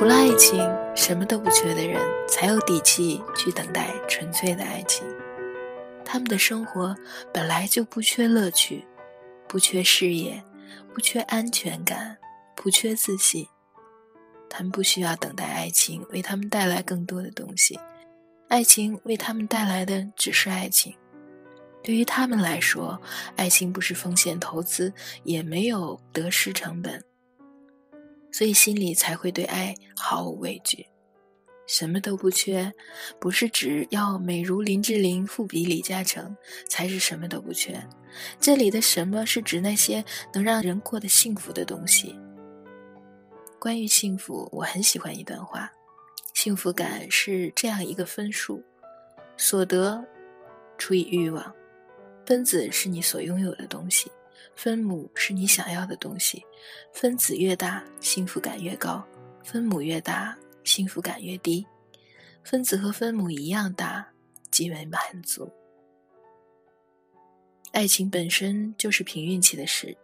除了爱情，什么都不缺的人，才有底气去等待纯粹的爱情。他们的生活本来就不缺乐趣，不缺事业，不缺安全感，不缺自信。他们不需要等待爱情为他们带来更多的东西，爱情为他们带来的只是爱情。对于他们来说，爱情不是风险投资，也没有得失成本，所以心里才会对爱毫无畏惧。什么都不缺，不是指要美如林志玲、富比李嘉诚才是什么都不缺。这里的“什么”是指那些能让人过得幸福的东西。关于幸福，我很喜欢一段话：幸福感是这样一个分数，所得除以欲望。分子是你所拥有的东西，分母是你想要的东西。分子越大，幸福感越高；分母越大，幸福感越低。分子和分母一样大，即为满足。爱情本身就是凭运气的事，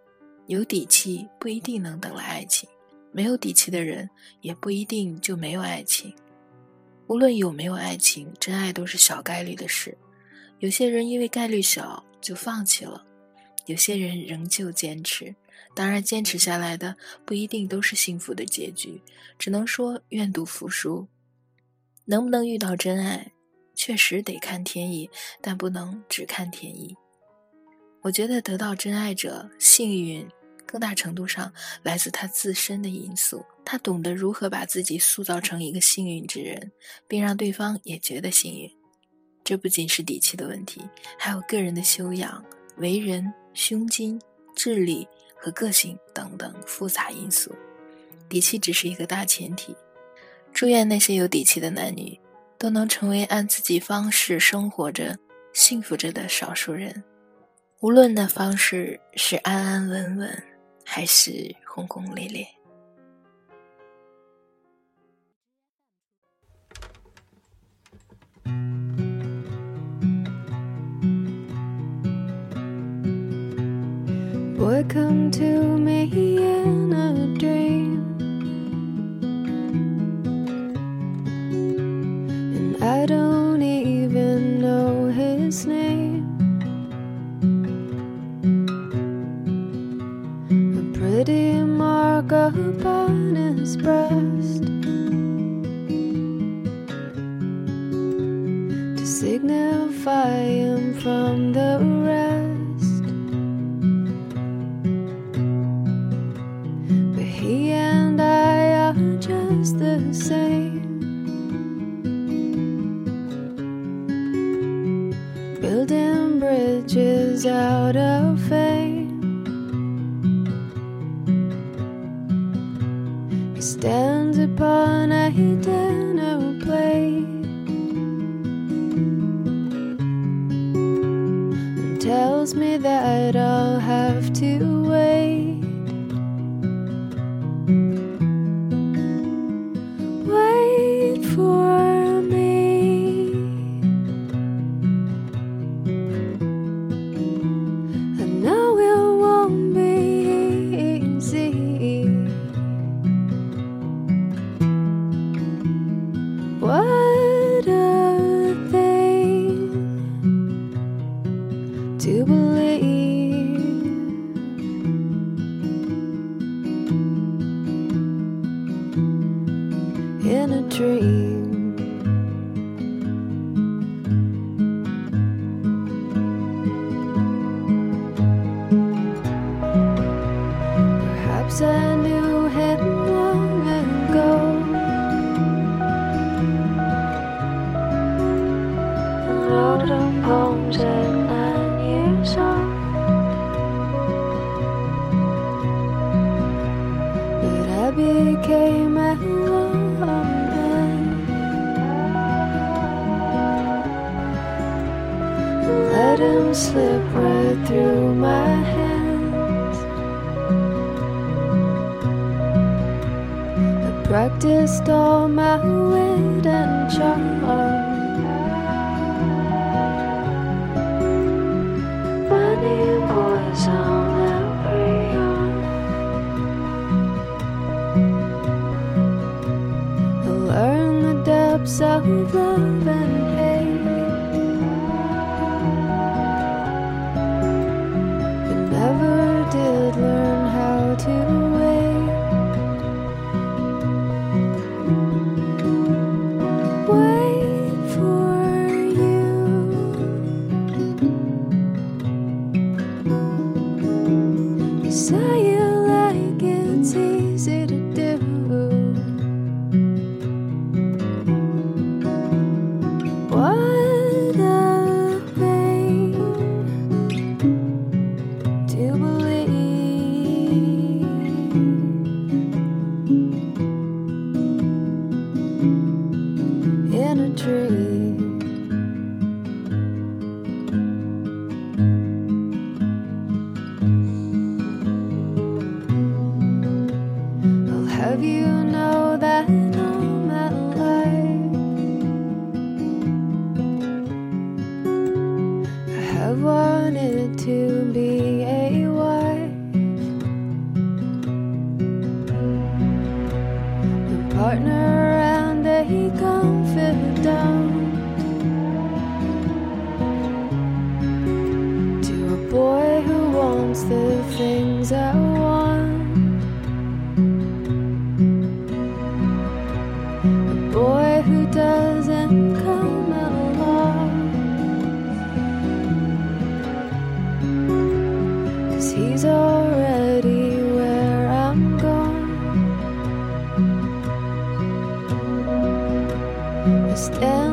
有底气不一定能等来爱情，没有底气的人也不一定就没有爱情。无论有没有爱情，真爱都是小概率的事。有些人因为概率小。就放弃了，有些人仍旧坚持，当然坚持下来的不一定都是幸福的结局，只能说愿赌服输。能不能遇到真爱，确实得看天意，但不能只看天意。我觉得得到真爱者幸运，更大程度上来自他自身的因素，他懂得如何把自己塑造成一个幸运之人，并让对方也觉得幸运。这不仅是底气的问题，还有个人的修养、为人、胸襟、智力和个性等等复杂因素。底气只是一个大前提。祝愿那些有底气的男女，都能成为按自己方式生活着、幸福着的少数人。无论那方式是安安稳稳，还是轰轰烈烈。Boy, come to me in a dream. And I don't even know his name. A pretty mark upon his breast. To signify him from the out of fame. He stands upon a dinner plate and tells me that I'll have to in a dream. Became a woman. Let him slip right through my hands. I practiced all my wit and charm. sour love and hate. I'll have you know that I have wanted to be a wife, a partner, and a confidant the things I want. A boy who doesn't come along. Cause he's already where I'm going. I stand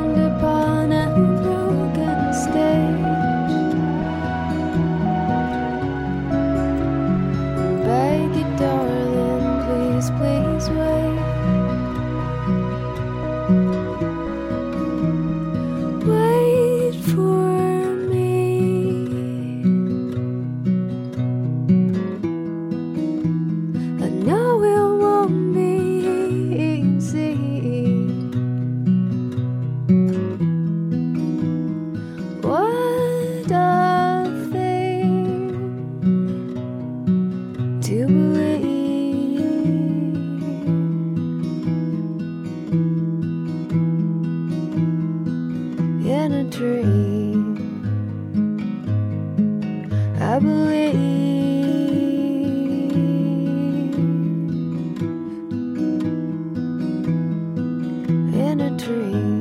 dream.